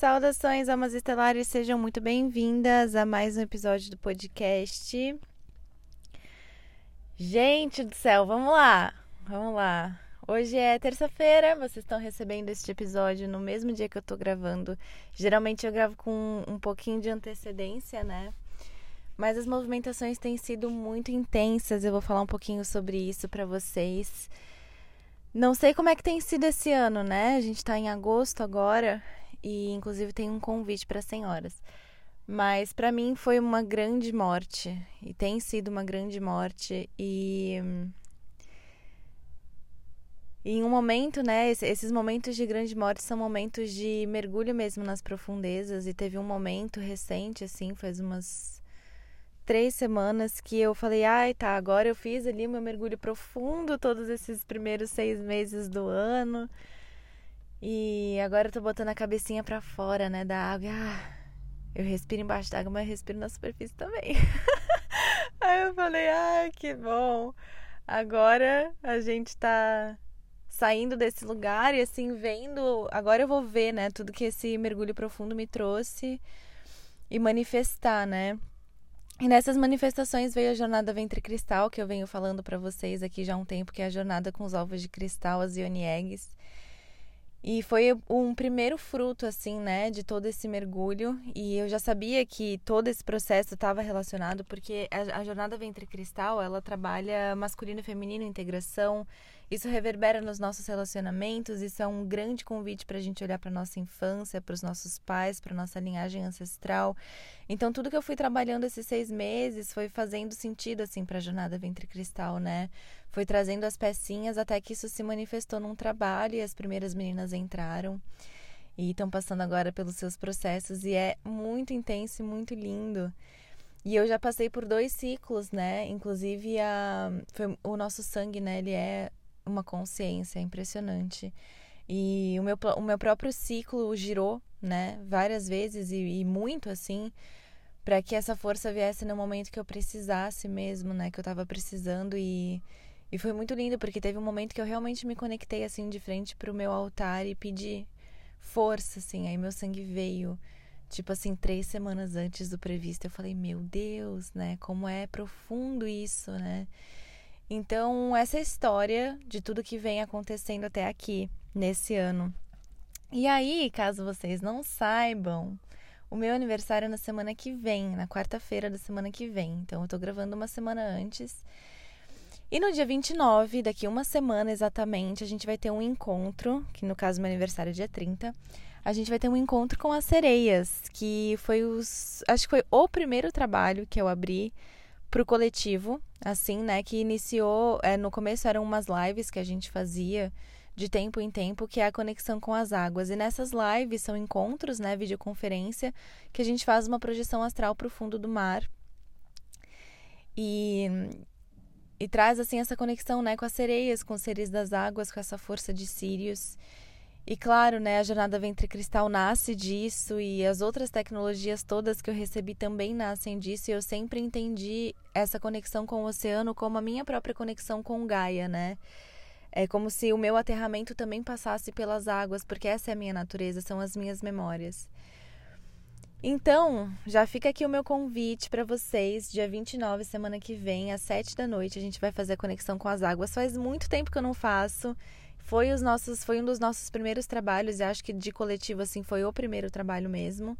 Saudações, almas estelares, sejam muito bem-vindas a mais um episódio do podcast. Gente do céu, vamos lá, vamos lá. Hoje é terça-feira, vocês estão recebendo este episódio no mesmo dia que eu tô gravando. Geralmente eu gravo com um pouquinho de antecedência, né? Mas as movimentações têm sido muito intensas, eu vou falar um pouquinho sobre isso para vocês. Não sei como é que tem sido esse ano, né? A gente tá em agosto agora e inclusive tem um convite para senhoras. Mas para mim foi uma grande morte e tem sido uma grande morte e em um momento, né, esses momentos de grande morte são momentos de mergulho mesmo nas profundezas e teve um momento recente assim, faz umas três semanas que eu falei, ai tá, agora eu fiz ali meu mergulho profundo todos esses primeiros seis meses do ano. E agora eu tô botando a cabecinha para fora, né, da água. Ah, eu respiro embaixo da água, mas respiro na superfície também. Aí eu falei, ai, que bom. Agora a gente tá saindo desse lugar e assim vendo, agora eu vou ver, né, tudo que esse mergulho profundo me trouxe e manifestar, né? E nessas manifestações veio a jornada Ventre Cristal, que eu venho falando para vocês aqui já há um tempo, que é a jornada com os ovos de cristal, as Ioni Eggs. E foi um primeiro fruto, assim, né, de todo esse mergulho. E eu já sabia que todo esse processo estava relacionado, porque a, a jornada Ventre Cristal, ela trabalha masculino e feminino, integração, isso reverbera nos nossos relacionamentos, isso é um grande convite para a gente olhar para nossa infância, para os nossos pais, para nossa linhagem ancestral. Então, tudo que eu fui trabalhando esses seis meses foi fazendo sentido, assim, para a jornada Ventre Cristal, né? Foi trazendo as pecinhas até que isso se manifestou num trabalho e as primeiras meninas entraram e estão passando agora pelos seus processos e é muito intenso e muito lindo. E eu já passei por dois ciclos, né? Inclusive a foi o nosso sangue, né? Ele é uma consciência impressionante. E o meu, o meu próprio ciclo girou, né, várias vezes e, e muito assim, para que essa força viesse no momento que eu precisasse mesmo, né, que eu tava precisando e e foi muito lindo porque teve um momento que eu realmente me conectei assim de frente pro meu altar e pedi força, assim. Aí meu sangue veio, tipo assim, três semanas antes do previsto. Eu falei, meu Deus, né? Como é profundo isso, né? Então, essa é história de tudo que vem acontecendo até aqui, nesse ano. E aí, caso vocês não saibam, o meu aniversário é na semana que vem, na quarta-feira da semana que vem. Então, eu tô gravando uma semana antes. E no dia 29, daqui uma semana exatamente, a gente vai ter um encontro, que no caso meu aniversário é dia 30. A gente vai ter um encontro com as sereias, que foi os. Acho que foi o primeiro trabalho que eu abri pro coletivo, assim, né? Que iniciou. É, no começo eram umas lives que a gente fazia de tempo em tempo, que é a conexão com as águas. E nessas lives são encontros, né? Videoconferência, que a gente faz uma projeção astral pro fundo do mar. E, e traz assim essa conexão, né, com as sereias, com os seres das águas, com essa força de Sirius. E claro, né, a jornada Ventre Cristal nasce disso e as outras tecnologias todas que eu recebi também nascem disso. E eu sempre entendi essa conexão com o oceano como a minha própria conexão com Gaia, né? É como se o meu aterramento também passasse pelas águas, porque essa é a minha natureza, são as minhas memórias. Então, já fica aqui o meu convite para vocês, dia 29, semana que vem, às 7 da noite, a gente vai fazer a conexão com as águas. Faz muito tempo que eu não faço. Foi os nossos, foi um dos nossos primeiros trabalhos, e acho que de coletivo assim foi o primeiro trabalho mesmo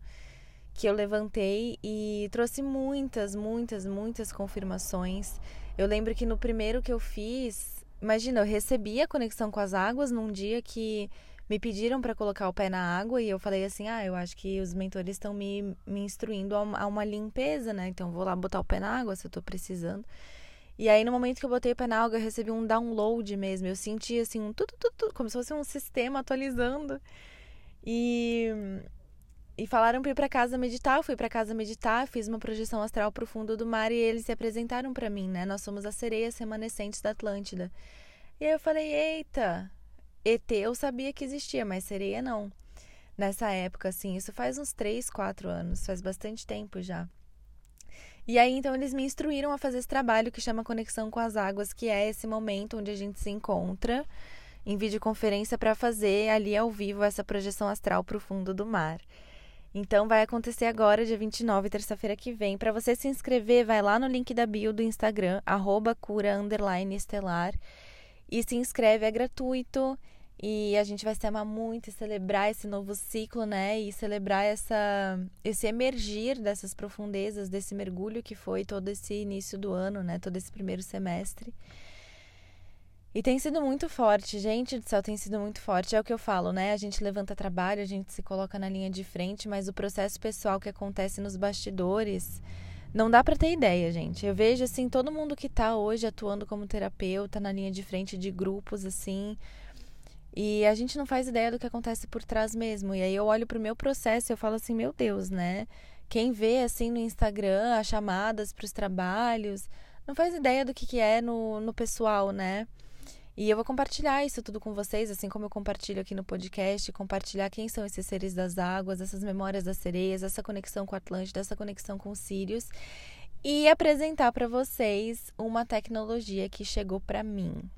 que eu levantei e trouxe muitas, muitas, muitas confirmações. Eu lembro que no primeiro que eu fiz, imagina, eu recebi a conexão com as águas num dia que me pediram para colocar o pé na água e eu falei assim: "Ah, eu acho que os mentores estão me, me instruindo a uma, limpeza, né? Então vou lá botar o pé na água se eu tô precisando". E aí, no momento que eu botei o pé na água, eu recebi um download mesmo. Eu senti, assim, um tudo, tudo, tudo como se fosse um sistema atualizando. E, e falaram para ir para casa meditar. Eu fui para casa meditar, fiz uma projeção astral pro fundo do mar e eles se apresentaram para mim, né? Nós somos as sereias remanescentes da Atlântida. E aí eu falei: eita, ET eu sabia que existia, mas sereia não. Nessa época, assim, isso faz uns 3, 4 anos, faz bastante tempo já. E aí, então, eles me instruíram a fazer esse trabalho que chama Conexão com as Águas, que é esse momento onde a gente se encontra em videoconferência para fazer ali ao vivo essa projeção astral para o fundo do mar. Então vai acontecer agora, dia 29, terça-feira que vem. Para você se inscrever, vai lá no link da bio do Instagram, arroba cura estelar. E se inscreve, é gratuito. E a gente vai se amar muito e celebrar esse novo ciclo, né? E celebrar essa, esse emergir dessas profundezas, desse mergulho que foi todo esse início do ano, né? Todo esse primeiro semestre. E tem sido muito forte, gente do céu, tem sido muito forte. É o que eu falo, né? A gente levanta trabalho, a gente se coloca na linha de frente, mas o processo pessoal que acontece nos bastidores não dá para ter ideia, gente. Eu vejo assim todo mundo que tá hoje atuando como terapeuta na linha de frente de grupos assim, e a gente não faz ideia do que acontece por trás mesmo. E aí eu olho pro meu processo e eu falo assim, meu Deus, né? Quem vê assim no Instagram as chamadas para os trabalhos, não faz ideia do que, que é no, no pessoal, né? E eu vou compartilhar isso tudo com vocês, assim como eu compartilho aqui no podcast, compartilhar quem são esses seres das águas, essas memórias das sereias, essa conexão com o Atlântida, essa conexão com os Sírios e apresentar para vocês uma tecnologia que chegou para mim.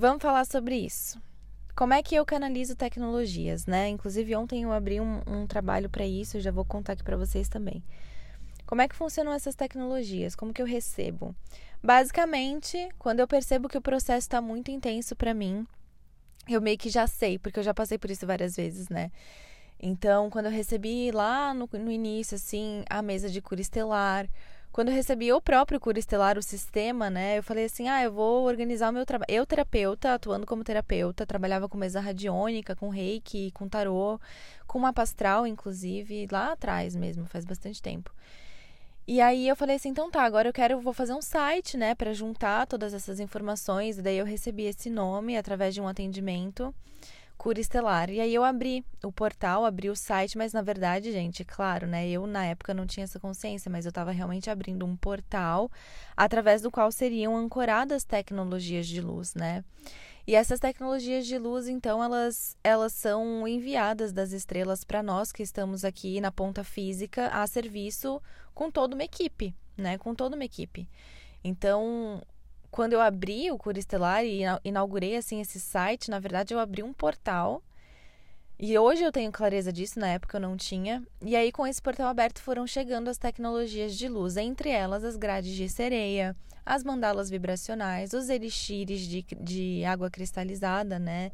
Vamos falar sobre isso. Como é que eu canalizo tecnologias, né? Inclusive ontem eu abri um, um trabalho para isso, eu já vou contar aqui para vocês também. Como é que funcionam essas tecnologias? Como que eu recebo? Basicamente, quando eu percebo que o processo está muito intenso para mim, eu meio que já sei, porque eu já passei por isso várias vezes, né? Então, quando eu recebi lá no, no início, assim, a mesa de cura estelar, quando eu recebi o próprio cura estelar, o sistema, né? Eu falei assim: ah, eu vou organizar o meu trabalho. Eu, terapeuta, atuando como terapeuta, trabalhava com mesa radiônica, com reiki, com tarô, com mapa astral, inclusive, lá atrás mesmo, faz bastante tempo. E aí eu falei assim, então tá, agora eu quero, vou fazer um site, né, para juntar todas essas informações. E daí eu recebi esse nome através de um atendimento, Cura Estelar. E aí eu abri o portal, abri o site, mas na verdade, gente, claro, né, eu na época não tinha essa consciência, mas eu estava realmente abrindo um portal através do qual seriam ancoradas tecnologias de luz, né? E essas tecnologias de luz, então, elas, elas são enviadas das estrelas para nós que estamos aqui na ponta física a serviço com toda uma equipe, né? Com toda uma equipe. Então, quando eu abri o Cura Estelar e inaugurei assim esse site, na verdade eu abri um portal. E hoje eu tenho clareza disso, na época eu não tinha. E aí com esse portal aberto foram chegando as tecnologias de luz, entre elas as grades de sereia, as mandalas vibracionais, os elixires de, de água cristalizada, né?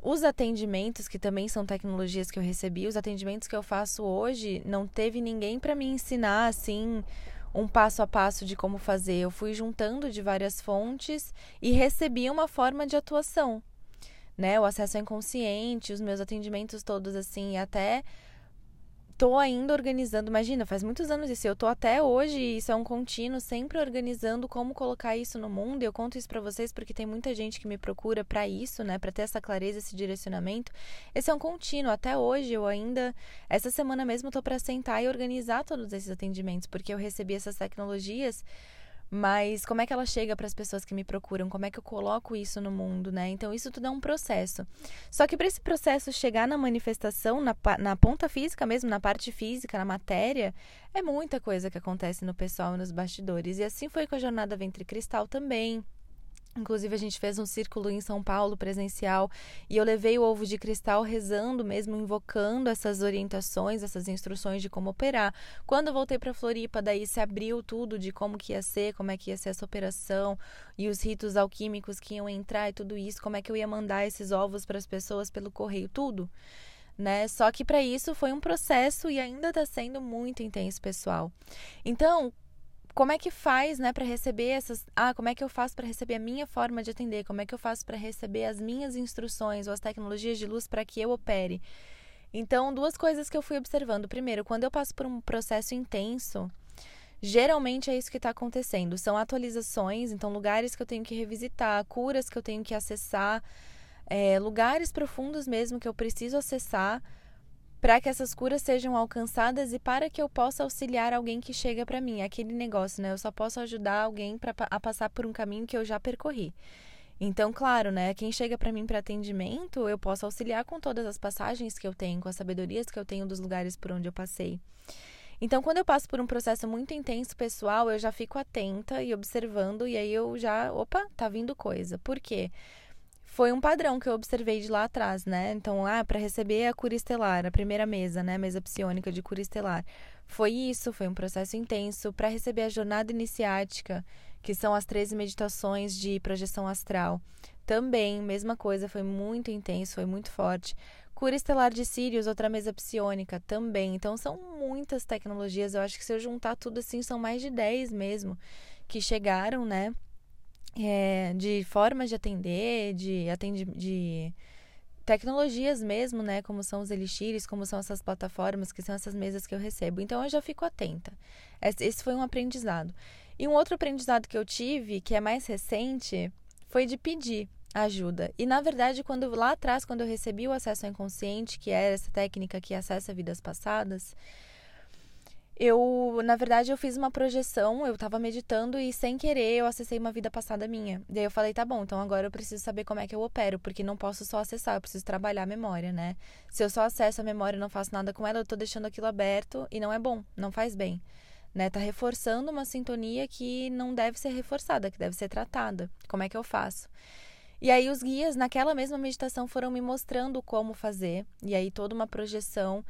Os atendimentos, que também são tecnologias que eu recebi, os atendimentos que eu faço hoje, não teve ninguém para me ensinar assim um passo a passo de como fazer. Eu fui juntando de várias fontes e recebi uma forma de atuação, né? O acesso ao inconsciente, os meus atendimentos todos assim, até tô ainda organizando, imagina, faz muitos anos isso, eu tô até hoje, isso é um contínuo, sempre organizando como colocar isso no mundo. Eu conto isso para vocês porque tem muita gente que me procura para isso, né, para ter essa clareza, esse direcionamento. Esse é um contínuo, até hoje eu ainda essa semana mesmo tô para sentar e organizar todos esses atendimentos, porque eu recebi essas tecnologias mas como é que ela chega para as pessoas que me procuram? Como é que eu coloco isso no mundo, né? Então, isso tudo é um processo. Só que para esse processo chegar na manifestação, na, na ponta física mesmo, na parte física, na matéria, é muita coisa que acontece no pessoal e nos bastidores. E assim foi com a jornada Ventre Cristal também. Inclusive, a gente fez um círculo em São Paulo presencial e eu levei o ovo de cristal rezando mesmo, invocando essas orientações, essas instruções de como operar. Quando voltei para Floripa, daí se abriu tudo de como que ia ser, como é que ia ser essa operação e os ritos alquímicos que iam entrar e tudo isso, como é que eu ia mandar esses ovos para as pessoas pelo correio, tudo. Né? Só que para isso foi um processo e ainda está sendo muito intenso, pessoal. Então, como é que faz, né, para receber essas, ah, como é que eu faço para receber a minha forma de atender? Como é que eu faço para receber as minhas instruções ou as tecnologias de luz para que eu opere? Então, duas coisas que eu fui observando. Primeiro, quando eu passo por um processo intenso, geralmente é isso que está acontecendo. São atualizações, então lugares que eu tenho que revisitar, curas que eu tenho que acessar, é, lugares profundos mesmo que eu preciso acessar para que essas curas sejam alcançadas e para que eu possa auxiliar alguém que chega para mim. Aquele negócio, né? Eu só posso ajudar alguém pra, a passar por um caminho que eu já percorri. Então, claro, né? Quem chega para mim para atendimento, eu posso auxiliar com todas as passagens que eu tenho, com as sabedorias que eu tenho dos lugares por onde eu passei. Então, quando eu passo por um processo muito intenso pessoal, eu já fico atenta e observando, e aí eu já, opa, tá vindo coisa. Por quê? Foi um padrão que eu observei de lá atrás, né? Então, ah, para receber a cura estelar, a primeira mesa, né, mesa psiônica de cura estelar, foi isso, foi um processo intenso. Para receber a jornada iniciática, que são as 13 meditações de projeção astral, também, mesma coisa, foi muito intenso, foi muito forte. Cura estelar de Sirius, outra mesa psiônica, também. Então, são muitas tecnologias. Eu acho que se eu juntar tudo assim, são mais de 10 mesmo que chegaram, né? É, de formas de atender, de, atende, de tecnologias mesmo, né? Como são os elixires, como são essas plataformas, que são essas mesas que eu recebo. Então eu já fico atenta. Esse foi um aprendizado. E um outro aprendizado que eu tive, que é mais recente, foi de pedir ajuda. E na verdade, quando lá atrás, quando eu recebi o acesso ao inconsciente, que é essa técnica que acessa vidas passadas, eu, na verdade, eu fiz uma projeção, eu estava meditando e sem querer eu acessei uma vida passada minha. Daí eu falei, tá bom, então agora eu preciso saber como é que eu opero, porque não posso só acessar, eu preciso trabalhar a memória, né? Se eu só acesso a memória e não faço nada com ela, eu tô deixando aquilo aberto e não é bom, não faz bem. Né? Tá reforçando uma sintonia que não deve ser reforçada, que deve ser tratada. Como é que eu faço? E aí os guias naquela mesma meditação foram me mostrando como fazer, e aí toda uma projeção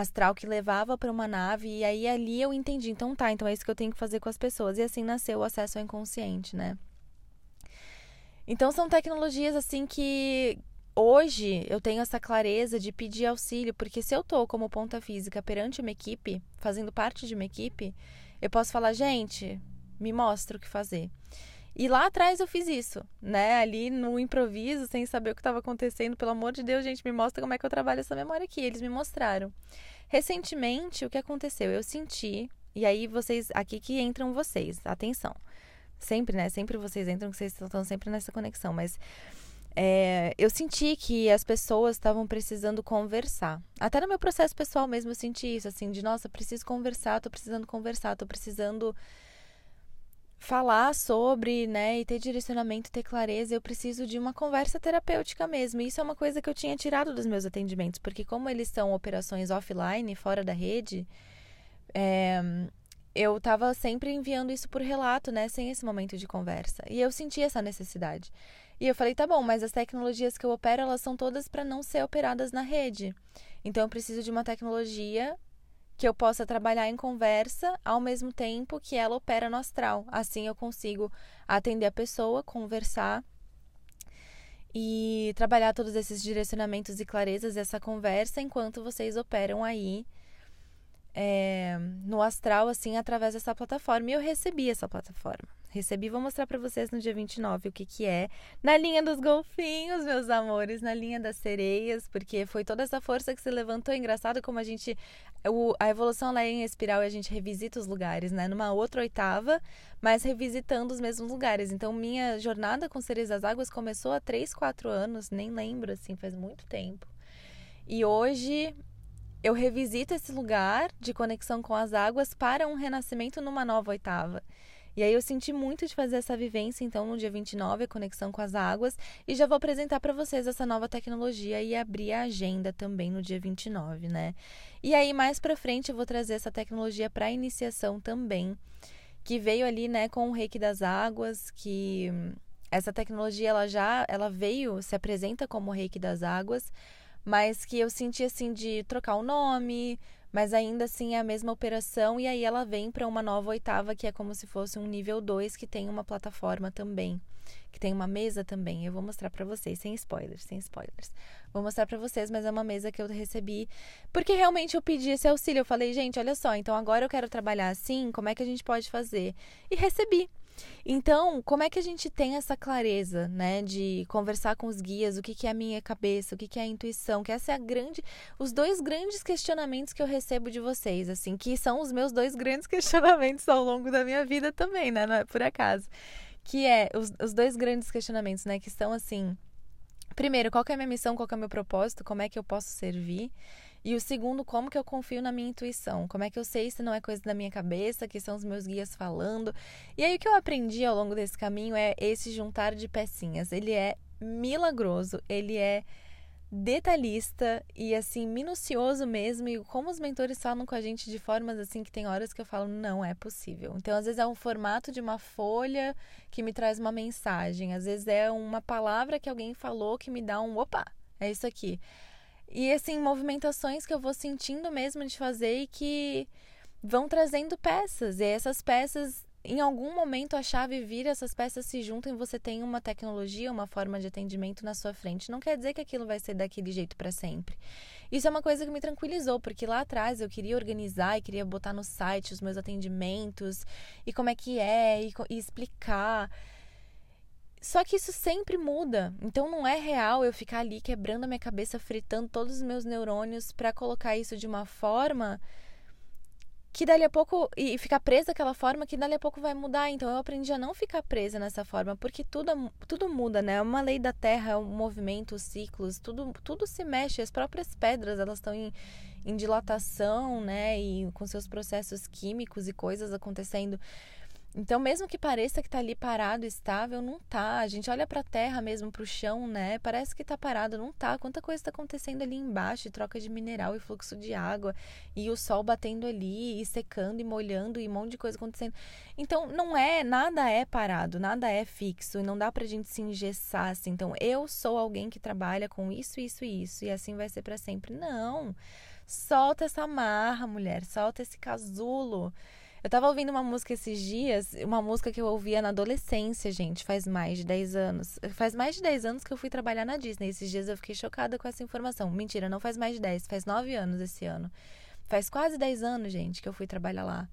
astral que levava para uma nave e aí ali eu entendi, então tá, então é isso que eu tenho que fazer com as pessoas e assim nasceu o acesso ao inconsciente, né? Então são tecnologias assim que hoje eu tenho essa clareza de pedir auxílio, porque se eu tô como ponta física perante uma equipe, fazendo parte de uma equipe, eu posso falar, gente, me mostra o que fazer. E lá atrás eu fiz isso, né? Ali no improviso, sem saber o que estava acontecendo. Pelo amor de Deus, gente, me mostra como é que eu trabalho essa memória aqui. Eles me mostraram. Recentemente, o que aconteceu? Eu senti, e aí vocês, aqui que entram vocês, atenção. Sempre, né? Sempre vocês entram, que vocês estão sempre nessa conexão, mas é, eu senti que as pessoas estavam precisando conversar. Até no meu processo pessoal mesmo eu senti isso, assim, de nossa, preciso conversar, tô precisando conversar, tô precisando falar sobre, né, e ter direcionamento, ter clareza, eu preciso de uma conversa terapêutica mesmo. Isso é uma coisa que eu tinha tirado dos meus atendimentos, porque como eles são operações offline, fora da rede, é, eu estava sempre enviando isso por relato, né, sem esse momento de conversa. E eu senti essa necessidade. E eu falei, tá bom, mas as tecnologias que eu opero, elas são todas para não ser operadas na rede. Então eu preciso de uma tecnologia que eu possa trabalhar em conversa ao mesmo tempo que ela opera no astral. Assim eu consigo atender a pessoa, conversar e trabalhar todos esses direcionamentos e clarezas dessa conversa enquanto vocês operam aí é, no astral, assim, através dessa plataforma. E eu recebi essa plataforma. Recebi, vou mostrar para vocês no dia 29 o que que é. Na linha dos golfinhos, meus amores, na linha das sereias, porque foi toda essa força que se levantou. Engraçado como a gente. O, a evolução lá é em espiral e a gente revisita os lugares, né? Numa outra oitava, mas revisitando os mesmos lugares. Então, minha jornada com Sereias das Águas começou há 3, 4 anos, nem lembro, assim, faz muito tempo. E hoje eu revisito esse lugar de conexão com as águas para um renascimento numa nova oitava. E aí eu senti muito de fazer essa vivência, então no dia 29, a conexão com as águas, e já vou apresentar para vocês essa nova tecnologia e abrir a agenda também no dia 29, né? E aí mais para frente eu vou trazer essa tecnologia para iniciação também, que veio ali, né, com o Reiki das Águas, que essa tecnologia ela já ela veio, se apresenta como Reiki das Águas, mas que eu senti assim de trocar o nome, mas ainda assim é a mesma operação e aí ela vem para uma nova oitava que é como se fosse um nível 2 que tem uma plataforma também, que tem uma mesa também. Eu vou mostrar para vocês sem spoilers, sem spoilers. Vou mostrar para vocês, mas é uma mesa que eu recebi porque realmente eu pedi esse auxílio. Eu falei, gente, olha só, então agora eu quero trabalhar assim, como é que a gente pode fazer? E recebi. Então, como é que a gente tem essa clareza, né, de conversar com os guias, o que, que é a minha cabeça, o que, que é a intuição, que essa é a grande, os dois grandes questionamentos que eu recebo de vocês, assim, que são os meus dois grandes questionamentos ao longo da minha vida também, né, não é por acaso, que é os, os dois grandes questionamentos, né, que são assim, primeiro, qual é a minha missão, qual é o meu propósito, como é que eu posso servir, e o segundo, como que eu confio na minha intuição? Como é que eu sei se não é coisa da minha cabeça, que são os meus guias falando? E aí o que eu aprendi ao longo desse caminho é esse juntar de pecinhas. Ele é milagroso, ele é detalhista e assim minucioso mesmo e como os mentores falam com a gente de formas assim que tem horas que eu falo não é possível. Então às vezes é um formato de uma folha que me traz uma mensagem, às vezes é uma palavra que alguém falou que me dá um opa, é isso aqui. E assim, movimentações que eu vou sentindo mesmo de fazer e que vão trazendo peças. E essas peças em algum momento a chave vira, essas peças se juntam e você tem uma tecnologia, uma forma de atendimento na sua frente. Não quer dizer que aquilo vai ser daquele jeito para sempre. Isso é uma coisa que me tranquilizou, porque lá atrás eu queria organizar e queria botar no site os meus atendimentos e como é que é e, e explicar. Só que isso sempre muda. Então não é real eu ficar ali quebrando a minha cabeça, fritando todos os meus neurônios para colocar isso de uma forma que dali a pouco e ficar presa daquela forma que dali a pouco vai mudar. Então eu aprendi a não ficar presa nessa forma, porque tudo tudo muda, né? É uma lei da Terra, é um movimento, os ciclos, tudo tudo se mexe. As próprias pedras, elas estão em, em dilatação, né? E com seus processos químicos e coisas acontecendo. Então, mesmo que pareça que está ali parado, estável, não tá. A gente olha para a terra mesmo, para o chão, né? Parece que está parado, não tá. Quanta coisa está acontecendo ali embaixo, troca de mineral e fluxo de água, e o sol batendo ali, e secando e molhando, e um monte de coisa acontecendo. Então, não é, nada é parado, nada é fixo, e não dá pra gente se engessar assim. Então, eu sou alguém que trabalha com isso, isso e isso, e assim vai ser para sempre. Não. Solta essa marra, mulher, solta esse casulo. Eu tava ouvindo uma música esses dias, uma música que eu ouvia na adolescência, gente, faz mais de 10 anos. Faz mais de 10 anos que eu fui trabalhar na Disney. Esses dias eu fiquei chocada com essa informação. Mentira, não faz mais de 10, faz 9 anos esse ano. Faz quase 10 anos, gente, que eu fui trabalhar lá.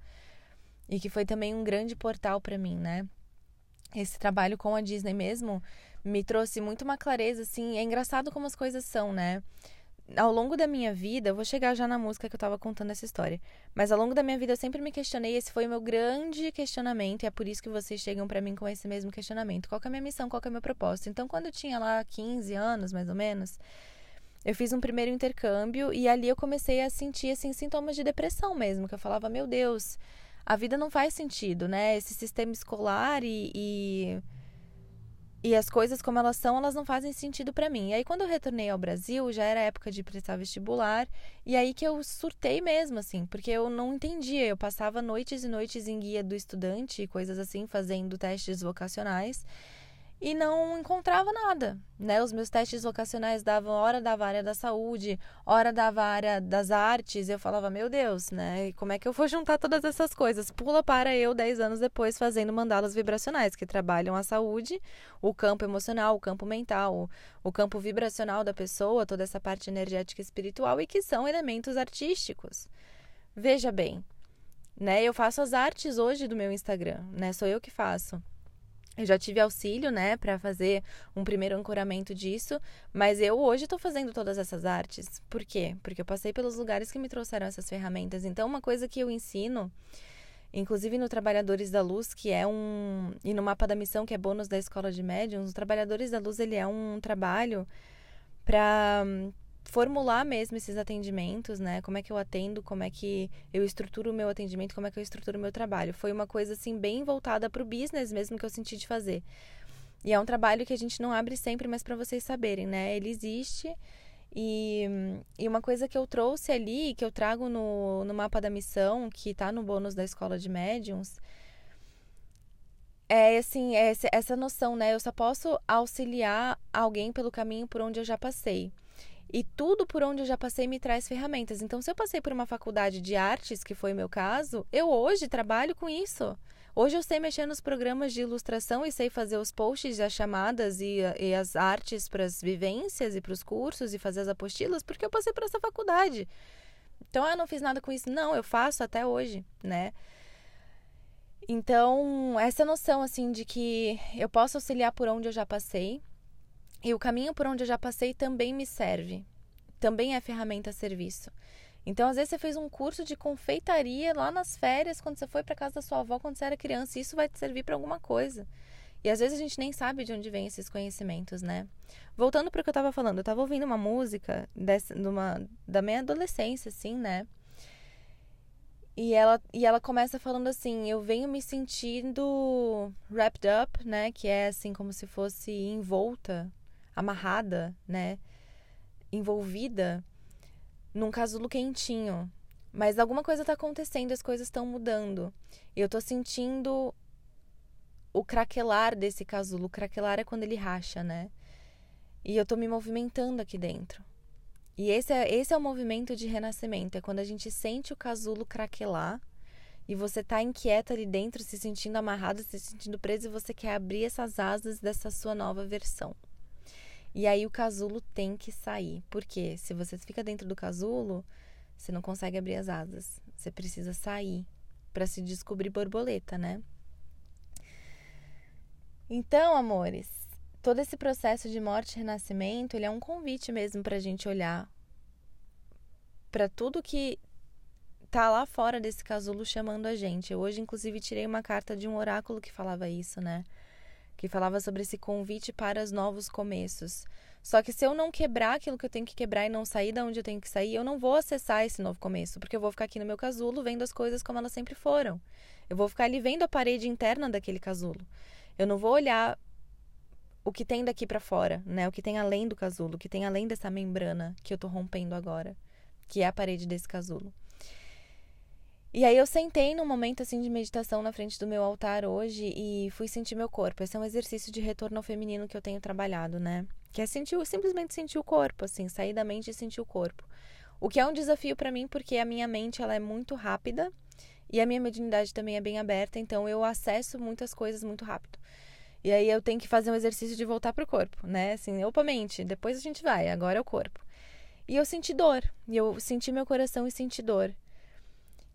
E que foi também um grande portal para mim, né? Esse trabalho com a Disney mesmo me trouxe muito uma clareza, assim. É engraçado como as coisas são, né? Ao longo da minha vida, eu vou chegar já na música que eu tava contando essa história, mas ao longo da minha vida eu sempre me questionei, esse foi o meu grande questionamento, e é por isso que vocês chegam para mim com esse mesmo questionamento. Qual é a minha missão, qual é o meu propósito? Então, quando eu tinha lá 15 anos, mais ou menos, eu fiz um primeiro intercâmbio e ali eu comecei a sentir assim sintomas de depressão mesmo, que eu falava, meu Deus, a vida não faz sentido, né? Esse sistema escolar e, e e as coisas como elas são, elas não fazem sentido para mim. E aí quando eu retornei ao Brasil, já era época de prestar vestibular, e aí que eu surtei mesmo assim, porque eu não entendia, eu passava noites e noites em guia do estudante, coisas assim, fazendo testes vocacionais e não encontrava nada, né? Os meus testes vocacionais davam hora da área da saúde, hora da área das artes, eu falava, meu Deus, né? E como é que eu vou juntar todas essas coisas? Pula para eu 10 anos depois fazendo mandalas vibracionais, que trabalham a saúde, o campo emocional, o campo mental, o campo vibracional da pessoa, toda essa parte energética e espiritual e que são elementos artísticos. Veja bem, né? Eu faço as artes hoje do meu Instagram, né? Sou eu que faço. Eu já tive auxílio, né, para fazer um primeiro ancoramento disso, mas eu hoje estou fazendo todas essas artes. Por quê? Porque eu passei pelos lugares que me trouxeram essas ferramentas. Então, uma coisa que eu ensino, inclusive no Trabalhadores da Luz, que é um e no mapa da missão, que é bônus da Escola de Médiuns, o Trabalhadores da Luz ele é um trabalho para formular mesmo esses atendimentos, né? Como é que eu atendo, como é que eu estruturo o meu atendimento, como é que eu estruturo o meu trabalho. Foi uma coisa assim bem voltada para o business mesmo que eu senti de fazer. E é um trabalho que a gente não abre sempre, mas para vocês saberem, né? Ele existe e, e uma coisa que eu trouxe ali, que eu trago no, no mapa da missão, que está no bônus da escola de médiums, é assim, é essa noção, né? Eu só posso auxiliar alguém pelo caminho por onde eu já passei. E tudo por onde eu já passei me traz ferramentas. Então, se eu passei por uma faculdade de artes, que foi o meu caso, eu hoje trabalho com isso. Hoje eu sei mexer nos programas de ilustração e sei fazer os posts, as chamadas e, e as artes para as vivências e para os cursos e fazer as apostilas, porque eu passei por essa faculdade. Então, eu não fiz nada com isso. Não, eu faço até hoje, né? Então, essa noção, assim, de que eu posso auxiliar por onde eu já passei, e o caminho por onde eu já passei também me serve. Também é ferramenta serviço. Então, às vezes, você fez um curso de confeitaria lá nas férias, quando você foi para casa da sua avó, quando você era criança, e isso vai te servir para alguma coisa. E às vezes a gente nem sabe de onde vem esses conhecimentos, né? Voltando para o que eu estava falando, eu estava ouvindo uma música dessa, numa, da minha adolescência, assim, né? E ela, e ela começa falando assim: Eu venho me sentindo wrapped up, né? Que é assim como se fosse envolta amarrada, né? envolvida num casulo quentinho. Mas alguma coisa tá acontecendo, as coisas estão mudando. Eu tô sentindo o craquelar desse casulo. O craquelar é quando ele racha, né? E eu tô me movimentando aqui dentro. E esse é, esse é o movimento de renascimento. É quando a gente sente o casulo craquelar e você tá inquieta ali dentro, se sentindo amarrado, se sentindo preso e você quer abrir essas asas dessa sua nova versão. E aí o casulo tem que sair. Porque se você fica dentro do casulo, você não consegue abrir as asas. Você precisa sair para se descobrir borboleta, né? Então, amores, todo esse processo de morte e renascimento, ele é um convite mesmo para a gente olhar para tudo que tá lá fora desse casulo chamando a gente. Eu hoje, inclusive, tirei uma carta de um oráculo que falava isso, né? Que falava sobre esse convite para os novos começos. Só que se eu não quebrar aquilo que eu tenho que quebrar e não sair da onde eu tenho que sair, eu não vou acessar esse novo começo, porque eu vou ficar aqui no meu casulo vendo as coisas como elas sempre foram. Eu vou ficar ali vendo a parede interna daquele casulo. Eu não vou olhar o que tem daqui para fora, né? O que tem além do casulo, o que tem além dessa membrana que eu tô rompendo agora, que é a parede desse casulo. E aí eu sentei num momento assim de meditação na frente do meu altar hoje e fui sentir meu corpo. Esse é um exercício de retorno ao feminino que eu tenho trabalhado, né? Que é sentir, simplesmente sentir o corpo, assim, sair da mente e sentir o corpo. O que é um desafio para mim porque a minha mente ela é muito rápida e a minha mediunidade também é bem aberta, então eu acesso muitas coisas muito rápido. E aí eu tenho que fazer um exercício de voltar pro corpo, né? Assim, opa, mente, depois a gente vai, agora é o corpo. E eu senti dor, e eu senti meu coração e senti dor.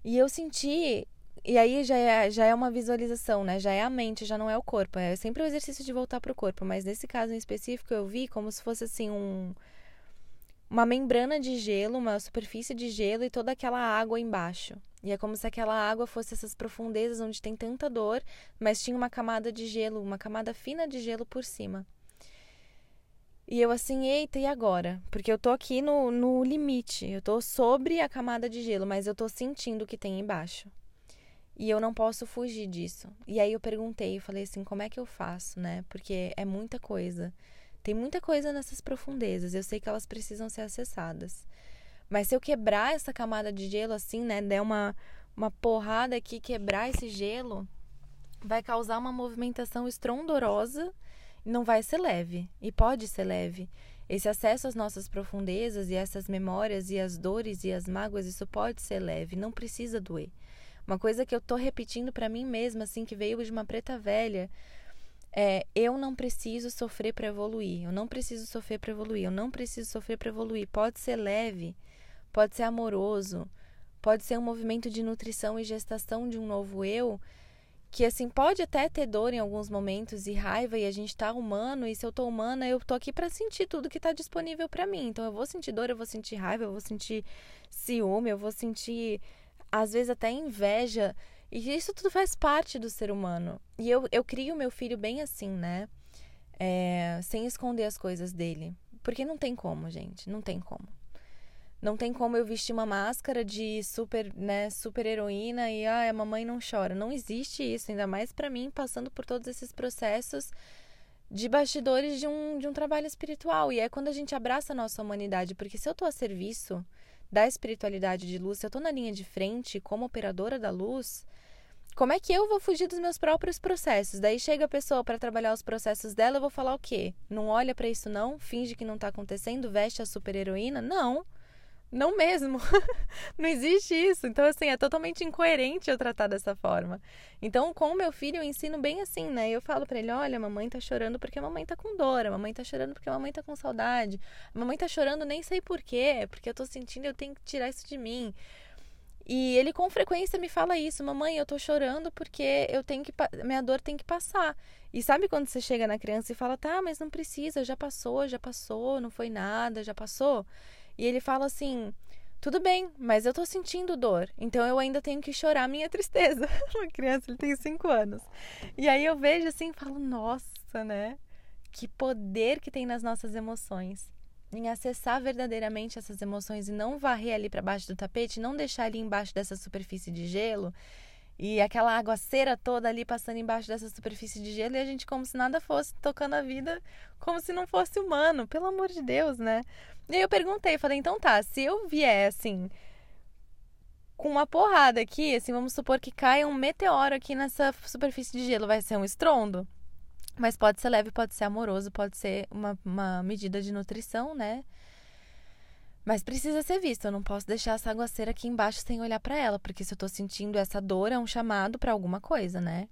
E eu senti. E aí já é, já é uma visualização, né? Já é a mente, já não é o corpo. É sempre o exercício de voltar para o corpo. Mas nesse caso em específico, eu vi como se fosse assim um. Uma membrana de gelo, uma superfície de gelo e toda aquela água embaixo. E é como se aquela água fosse essas profundezas onde tem tanta dor, mas tinha uma camada de gelo, uma camada fina de gelo por cima. E eu assim, eita, e agora? Porque eu tô aqui no, no limite, eu tô sobre a camada de gelo, mas eu tô sentindo o que tem embaixo. E eu não posso fugir disso. E aí eu perguntei, eu falei assim, como é que eu faço, né? Porque é muita coisa. Tem muita coisa nessas profundezas, eu sei que elas precisam ser acessadas. Mas se eu quebrar essa camada de gelo assim, né, der uma, uma porrada aqui, quebrar esse gelo, vai causar uma movimentação estrondorosa não vai ser leve e pode ser leve. Esse acesso às nossas profundezas e essas memórias e as dores e as mágoas, isso pode ser leve, não precisa doer. Uma coisa que eu tô repetindo para mim mesma, assim, que veio de uma preta velha, é: eu não preciso sofrer para evoluir. Eu não preciso sofrer para evoluir. Eu não preciso sofrer para evoluir. Pode ser leve, pode ser amoroso, pode ser um movimento de nutrição e gestação de um novo eu que assim pode até ter dor em alguns momentos e raiva e a gente tá humano e se eu tô humana eu tô aqui para sentir tudo que tá disponível para mim. Então eu vou sentir dor eu vou sentir raiva eu vou sentir ciúme eu vou sentir às vezes até inveja. E isso tudo faz parte do ser humano. E eu, eu crio meu filho bem assim né? É, sem esconder as coisas dele. Porque não tem como gente não tem como não tem como eu vestir uma máscara de super, né, super heroína e ah, a mamãe não chora. Não existe isso, ainda mais para mim, passando por todos esses processos de bastidores de um, de um trabalho espiritual. E é quando a gente abraça a nossa humanidade, porque se eu tô a serviço da espiritualidade de luz, se eu tô na linha de frente como operadora da luz, como é que eu vou fugir dos meus próprios processos? Daí chega a pessoa para trabalhar os processos dela, eu vou falar o quê? Não olha para isso não? Finge que não tá acontecendo? Veste a super heroína? Não. Não mesmo. não existe isso. Então, assim, é totalmente incoerente eu tratar dessa forma. Então, com o meu filho, eu ensino bem assim, né? Eu falo para ele: olha, mamãe tá chorando porque a mamãe tá com dor, a mamãe tá chorando porque a mamãe tá com saudade, a mamãe tá chorando nem sei porquê, porque eu tô sentindo eu tenho que tirar isso de mim. E ele com frequência me fala isso: mamãe, eu tô chorando porque eu tenho que. Minha dor tem que passar. E sabe quando você chega na criança e fala: tá, mas não precisa, já passou, já passou, não foi nada, já passou? E ele fala assim: tudo bem, mas eu tô sentindo dor, então eu ainda tenho que chorar minha tristeza. Uma criança, ele tem cinco anos. E aí eu vejo assim e falo: nossa, né? Que poder que tem nas nossas emoções. Em acessar verdadeiramente essas emoções e não varrer ali para baixo do tapete, não deixar ali embaixo dessa superfície de gelo. E aquela aguaceira toda ali passando embaixo dessa superfície de gelo e a gente como se nada fosse, tocando a vida como se não fosse humano, pelo amor de Deus, né? E aí eu perguntei, falei, então tá, se eu vier assim, com uma porrada aqui, assim, vamos supor que caia um meteoro aqui nessa superfície de gelo, vai ser um estrondo? Mas pode ser leve, pode ser amoroso, pode ser uma, uma medida de nutrição, né? Mas precisa ser visto. Eu não posso deixar essa aguaceira aqui embaixo sem olhar para ela, porque se eu tô sentindo essa dor é um chamado para alguma coisa, né?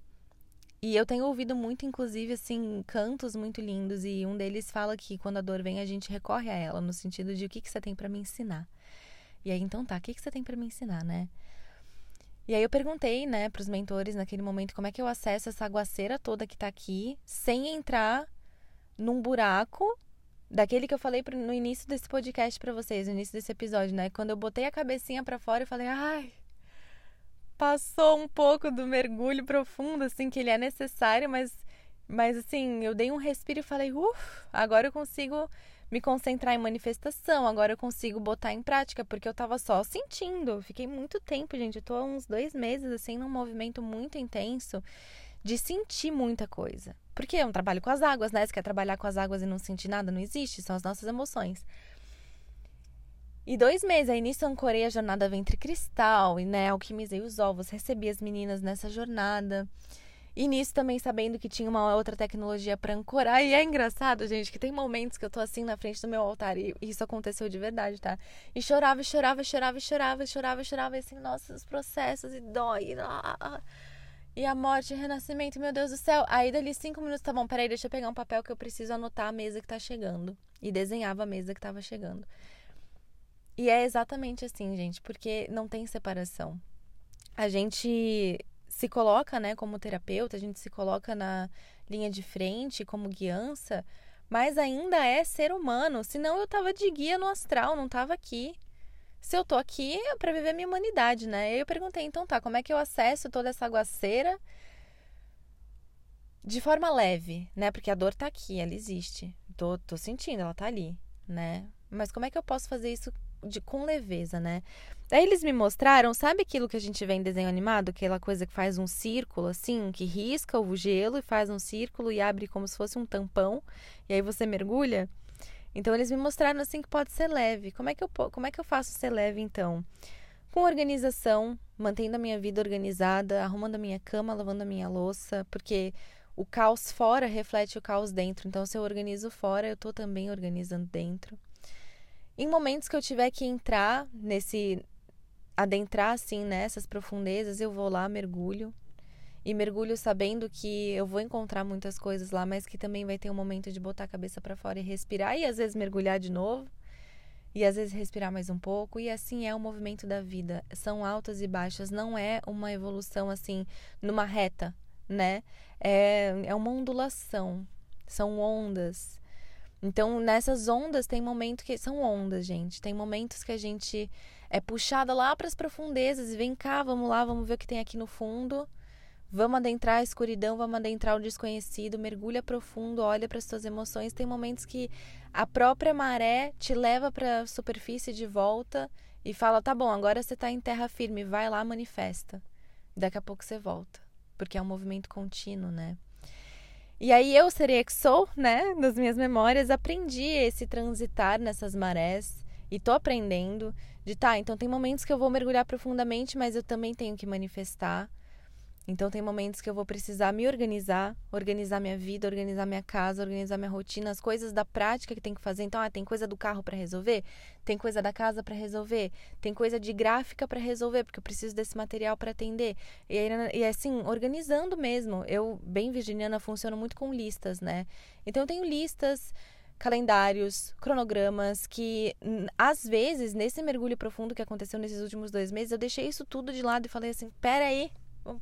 E eu tenho ouvido muito, inclusive, assim, cantos muito lindos. E um deles fala que quando a dor vem, a gente recorre a ela, no sentido de o que, que você tem para me ensinar. E aí, então tá, o que, que você tem para me ensinar, né? E aí eu perguntei, né, pros mentores naquele momento como é que eu acesso essa aguaceira toda que tá aqui sem entrar num buraco Daquele que eu falei no início desse podcast para vocês, no início desse episódio, né? Quando eu botei a cabecinha para fora e falei, ai, passou um pouco do mergulho profundo, assim, que ele é necessário, mas, mas assim, eu dei um respiro e falei, uff, agora eu consigo me concentrar em manifestação, agora eu consigo botar em prática, porque eu tava só sentindo. Fiquei muito tempo, gente, eu tô há uns dois meses, assim, num movimento muito intenso de sentir muita coisa. Porque é um trabalho com as águas, né? Você quer trabalhar com as águas e não sentir nada? Não existe, são as nossas emoções. E dois meses aí nisso ancorei a jornada Ventre Cristal e, né, alquimizei os ovos, recebi as meninas nessa jornada. E nisso também sabendo que tinha uma outra tecnologia para ancorar. E é engraçado, gente, que tem momentos que eu tô assim na frente do meu altar e isso aconteceu de verdade, tá? E chorava, chorava, chorava, chorava, chorava, chorava, e assim, nossa, os processos e dói. Ah. E a morte e renascimento, meu Deus do céu. Aí dali cinco minutos, tá bom, peraí, deixa eu pegar um papel que eu preciso anotar a mesa que tá chegando. E desenhava a mesa que tava chegando. E é exatamente assim, gente, porque não tem separação. A gente se coloca, né, como terapeuta, a gente se coloca na linha de frente como guiança, mas ainda é ser humano. Senão eu tava de guia no astral, não tava aqui se eu tô aqui é para viver minha humanidade, né? Eu perguntei, então tá, como é que eu acesso toda essa aguaceira de forma leve, né? Porque a dor tá aqui, ela existe. Tô, tô sentindo, ela tá ali, né? Mas como é que eu posso fazer isso de, com leveza, né? Aí eles me mostraram, sabe aquilo que a gente vê em desenho animado? Aquela coisa que faz um círculo, assim, que risca o gelo e faz um círculo e abre como se fosse um tampão, e aí você mergulha. Então eles me mostraram assim que pode ser leve. Como é que eu como é que eu faço ser leve então? Com organização, mantendo a minha vida organizada, arrumando a minha cama, lavando a minha louça, porque o caos fora reflete o caos dentro. Então se eu organizo fora, eu estou também organizando dentro. Em momentos que eu tiver que entrar nesse adentrar assim nessas profundezas, eu vou lá, mergulho, e mergulho sabendo que eu vou encontrar muitas coisas lá, mas que também vai ter um momento de botar a cabeça para fora e respirar e às vezes mergulhar de novo. E às vezes respirar mais um pouco, e assim é o movimento da vida. São altas e baixas, não é uma evolução assim, numa reta, né? É, é uma ondulação, são ondas. Então, nessas ondas, tem momentos que. São ondas, gente. Tem momentos que a gente é puxada lá para as profundezas e vem cá, vamos lá, vamos ver o que tem aqui no fundo. Vamos adentrar a escuridão, vamos adentrar o desconhecido, mergulha profundo, olha para as suas emoções. Tem momentos que a própria maré te leva para a superfície de volta e fala: tá bom, agora você está em terra firme, vai lá, manifesta. Daqui a pouco você volta, porque é um movimento contínuo, né? E aí eu, seria que sou, né, nas minhas memórias, aprendi esse transitar nessas marés e tô aprendendo de tá, então tem momentos que eu vou mergulhar profundamente, mas eu também tenho que manifestar. Então tem momentos que eu vou precisar me organizar, organizar minha vida, organizar minha casa, organizar minha rotina, as coisas da prática que tem que fazer. Então, ah, tem coisa do carro para resolver, tem coisa da casa para resolver, tem coisa de gráfica para resolver, porque eu preciso desse material para atender. E, e assim, organizando mesmo. Eu, bem virginiana, funciono muito com listas, né? Então eu tenho listas calendários, cronogramas, que às vezes, nesse mergulho profundo que aconteceu nesses últimos dois meses, eu deixei isso tudo de lado e falei assim: peraí,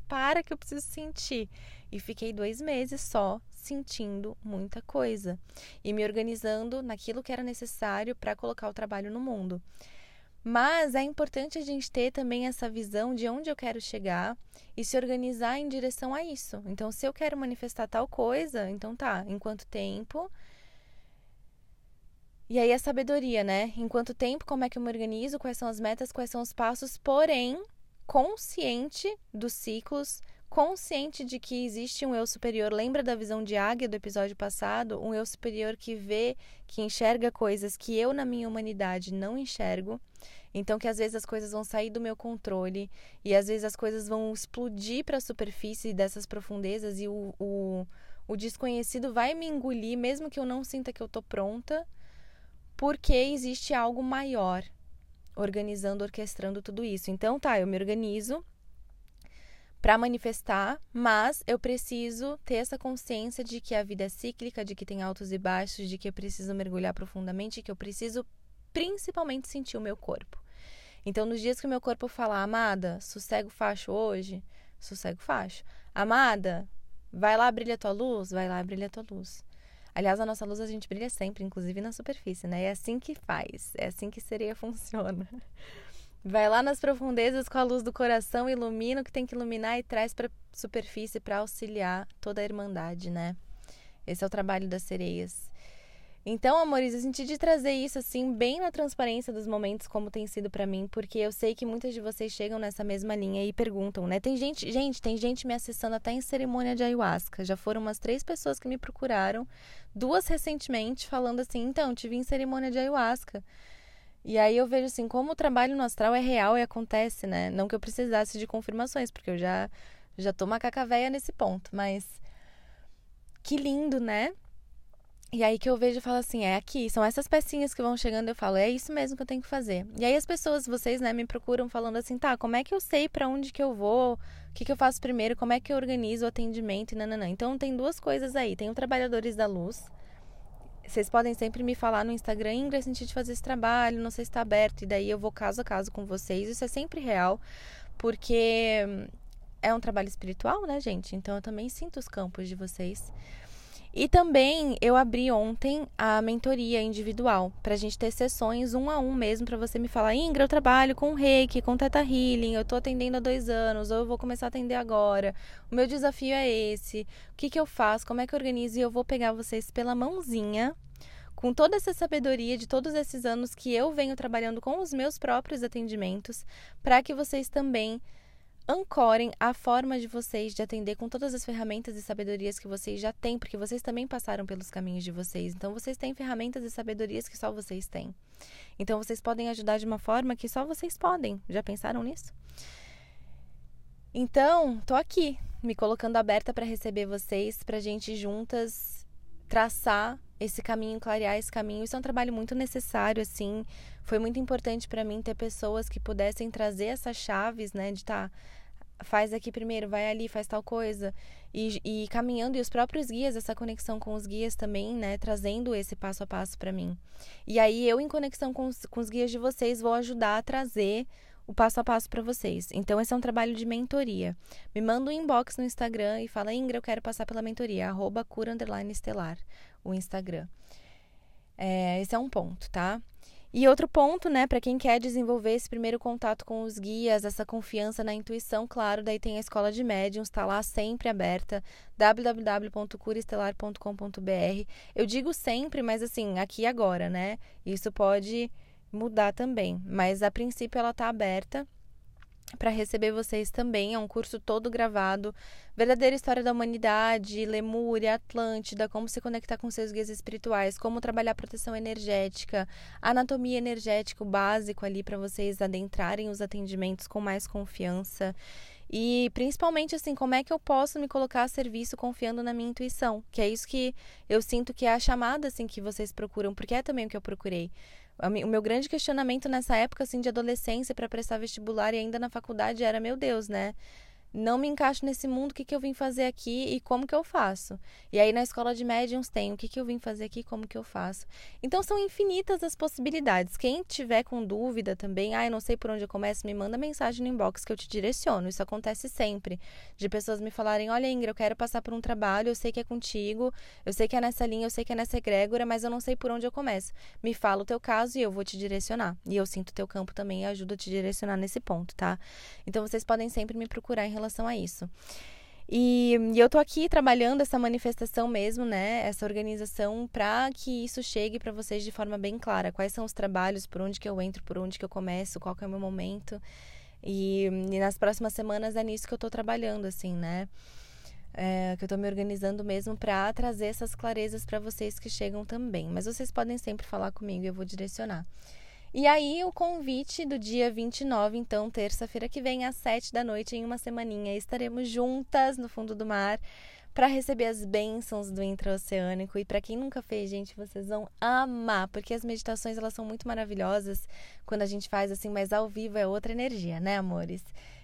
para que eu preciso sentir. E fiquei dois meses só sentindo muita coisa e me organizando naquilo que era necessário para colocar o trabalho no mundo. Mas é importante a gente ter também essa visão de onde eu quero chegar e se organizar em direção a isso. Então, se eu quero manifestar tal coisa, então tá, em quanto tempo? E aí a sabedoria, né? Em quanto tempo, como é que eu me organizo, quais são as metas, quais são os passos, porém, consciente dos ciclos, consciente de que existe um eu superior. Lembra da visão de águia do episódio passado? Um eu superior que vê, que enxerga coisas que eu, na minha humanidade, não enxergo. Então, que às vezes as coisas vão sair do meu controle e às vezes as coisas vão explodir para a superfície dessas profundezas e o, o, o desconhecido vai me engolir, mesmo que eu não sinta que eu tô pronta, porque existe algo maior organizando, orquestrando tudo isso. Então, tá, eu me organizo para manifestar, mas eu preciso ter essa consciência de que a vida é cíclica, de que tem altos e baixos, de que eu preciso mergulhar profundamente, que eu preciso principalmente sentir o meu corpo. Então, nos dias que o meu corpo falar, amada, sossego facho hoje, sossego facho. Amada, vai lá, brilha tua luz, vai lá, brilha tua luz. Aliás, a nossa luz a gente brilha sempre, inclusive na superfície, né? É assim que faz, é assim que seria funciona. Vai lá nas profundezas com a luz do coração, ilumina o que tem que iluminar e traz para superfície para auxiliar toda a irmandade, né? Esse é o trabalho das sereias. Então, amores, eu senti de trazer isso assim bem na transparência dos momentos como tem sido para mim, porque eu sei que muitas de vocês chegam nessa mesma linha e perguntam, né? Tem gente, gente, tem gente me acessando até em cerimônia de ayahuasca. Já foram umas três pessoas que me procuraram, duas recentemente, falando assim: "Então, tive em cerimônia de ayahuasca". E aí eu vejo assim, como o trabalho no astral é real e acontece, né? Não que eu precisasse de confirmações, porque eu já já tô macaca véia nesse ponto, mas que lindo, né? E aí que eu vejo e falo assim, é aqui, são essas pecinhas que vão chegando, eu falo, é isso mesmo que eu tenho que fazer. E aí as pessoas, vocês, né, me procuram falando assim, tá, como é que eu sei para onde que eu vou? O que que eu faço primeiro? Como é que eu organizo o atendimento e nananã. Então tem duas coisas aí, tem o Trabalhadores da Luz, vocês podem sempre me falar no Instagram, Ingrid, senti de fazer esse trabalho, não sei se está aberto, e daí eu vou caso a caso com vocês. Isso é sempre real, porque é um trabalho espiritual, né, gente? Então eu também sinto os campos de vocês. E também eu abri ontem a mentoria individual para a gente ter sessões um a um mesmo para você me falar, Ingra, eu trabalho com reiki, com teta healing, eu estou atendendo há dois anos, ou eu vou começar a atender agora. O meu desafio é esse. O que, que eu faço? Como é que eu organizo? E eu vou pegar vocês pela mãozinha com toda essa sabedoria de todos esses anos que eu venho trabalhando com os meus próprios atendimentos, para que vocês também ancorem a forma de vocês de atender com todas as ferramentas e sabedorias que vocês já têm, porque vocês também passaram pelos caminhos de vocês. Então vocês têm ferramentas e sabedorias que só vocês têm. Então vocês podem ajudar de uma forma que só vocês podem. Já pensaram nisso? Então, tô aqui, me colocando aberta para receber vocês, pra gente juntas traçar esse caminho, clarear esse caminho. Isso é um trabalho muito necessário, assim. Foi muito importante para mim ter pessoas que pudessem trazer essas chaves, né? De tá, faz aqui primeiro, vai ali, faz tal coisa. E, e caminhando, e os próprios guias, essa conexão com os guias também, né? Trazendo esse passo a passo para mim. E aí, eu, em conexão com os, com os guias de vocês, vou ajudar a trazer o passo a passo para vocês. Então, esse é um trabalho de mentoria. Me manda um inbox no Instagram e fala, Ingra, eu quero passar pela mentoria, arroba cura estelar o Instagram. É, esse é um ponto, tá? E outro ponto, né, para quem quer desenvolver esse primeiro contato com os guias, essa confiança na intuição, claro, daí tem a Escola de Médiums, está lá sempre aberta, www.curaestelar.com.br. Eu digo sempre, mas assim, aqui agora, né? Isso pode mudar também, mas a princípio ela está aberta para receber vocês também. É um curso todo gravado. Verdadeira história da humanidade, Lemúria, Atlântida, como se conectar com seus guias espirituais, como trabalhar proteção energética, anatomia energética, básico ali para vocês adentrarem os atendimentos com mais confiança. E principalmente assim, como é que eu posso me colocar a serviço confiando na minha intuição? Que é isso que eu sinto que é a chamada assim que vocês procuram, porque é também o que eu procurei. O meu grande questionamento nessa época, assim, de adolescência para prestar vestibular e ainda na faculdade era, meu Deus, né? Não me encaixo nesse mundo, o que, que eu vim fazer aqui e como que eu faço. E aí na escola de médiums tem o que, que eu vim fazer aqui e como que eu faço. Então são infinitas as possibilidades. Quem tiver com dúvida também, ah, eu não sei por onde eu começo, me manda mensagem no inbox que eu te direciono. Isso acontece sempre. De pessoas me falarem, olha Ingra, eu quero passar por um trabalho, eu sei que é contigo, eu sei que é nessa linha, eu sei que é nessa egrégora, mas eu não sei por onde eu começo. Me fala o teu caso e eu vou te direcionar. E eu sinto o teu campo também e ajudo a te direcionar nesse ponto, tá? Então vocês podem sempre me procurar em relação relação a isso. E, e, eu tô aqui trabalhando essa manifestação mesmo, né? Essa organização para que isso chegue para vocês de forma bem clara. Quais são os trabalhos, por onde que eu entro, por onde que eu começo, qual que é o meu momento. E, e nas próximas semanas é nisso que eu tô trabalhando, assim, né? É, que eu tô me organizando mesmo para trazer essas clarezas para vocês que chegam também. Mas vocês podem sempre falar comigo eu vou direcionar. E aí, o convite do dia 29, então, terça-feira que vem, às 7 da noite, em uma semaninha, estaremos juntas no fundo do mar para receber as bênçãos do intraoceânico. E para quem nunca fez, gente, vocês vão amar, porque as meditações elas são muito maravilhosas quando a gente faz assim, mas ao vivo é outra energia, né, amores?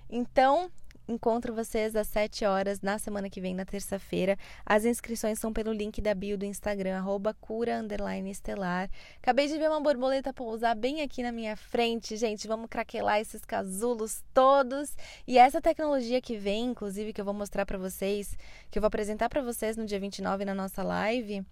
Então, Encontro vocês às 7 horas na semana que vem, na terça-feira. As inscrições são pelo link da bio do Instagram, arroba cura estelar. Acabei de ver uma borboleta pousar bem aqui na minha frente. Gente, vamos craquelar esses casulos todos. E essa tecnologia que vem, inclusive, que eu vou mostrar para vocês, que eu vou apresentar para vocês no dia 29 na nossa live.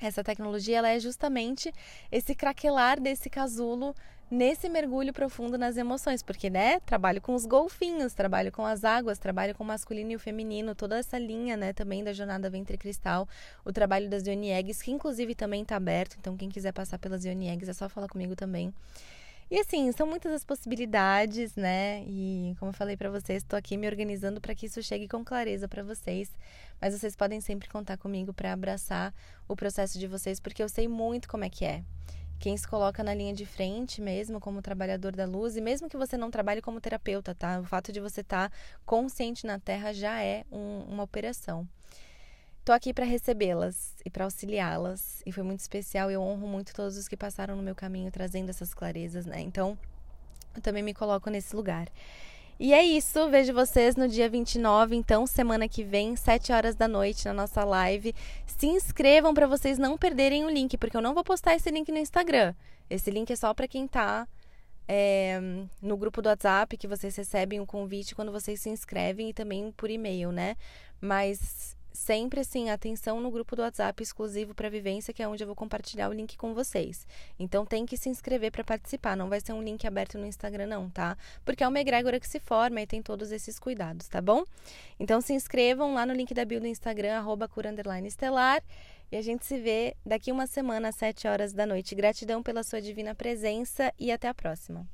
Essa tecnologia ela é justamente esse craquelar desse casulo nesse mergulho profundo nas emoções, porque, né, trabalho com os golfinhos, trabalho com as águas, trabalho com o masculino e o feminino, toda essa linha, né, também da jornada ventre cristal, o trabalho das Yoni Eggs, que inclusive também está aberto, então quem quiser passar pelas Yoni Eggs é só falar comigo também. E assim, são muitas as possibilidades, né? E como eu falei para vocês, estou aqui me organizando para que isso chegue com clareza para vocês. Mas vocês podem sempre contar comigo para abraçar o processo de vocês, porque eu sei muito como é que é quem se coloca na linha de frente mesmo como trabalhador da luz e mesmo que você não trabalhe como terapeuta, tá? O fato de você estar tá consciente na Terra já é um, uma operação. Tô aqui para recebê-las e para auxiliá-las e foi muito especial. Eu honro muito todos os que passaram no meu caminho trazendo essas clarezas, né? Então, eu também me coloco nesse lugar. E é isso, vejo vocês no dia 29, então, semana que vem, 7 horas da noite, na nossa live. Se inscrevam para vocês não perderem o link, porque eu não vou postar esse link no Instagram. Esse link é só para quem tá é, no grupo do WhatsApp, que vocês recebem o convite quando vocês se inscrevem e também por e-mail, né? Mas sempre assim, atenção no grupo do WhatsApp exclusivo para vivência, que é onde eu vou compartilhar o link com vocês. Então tem que se inscrever para participar, não vai ser um link aberto no Instagram não, tá? Porque é uma egrégora que se forma e tem todos esses cuidados, tá bom? Então se inscrevam lá no link da bio do Instagram arroba estelar. E a gente se vê daqui uma semana às 7 horas da noite. Gratidão pela sua divina presença e até a próxima.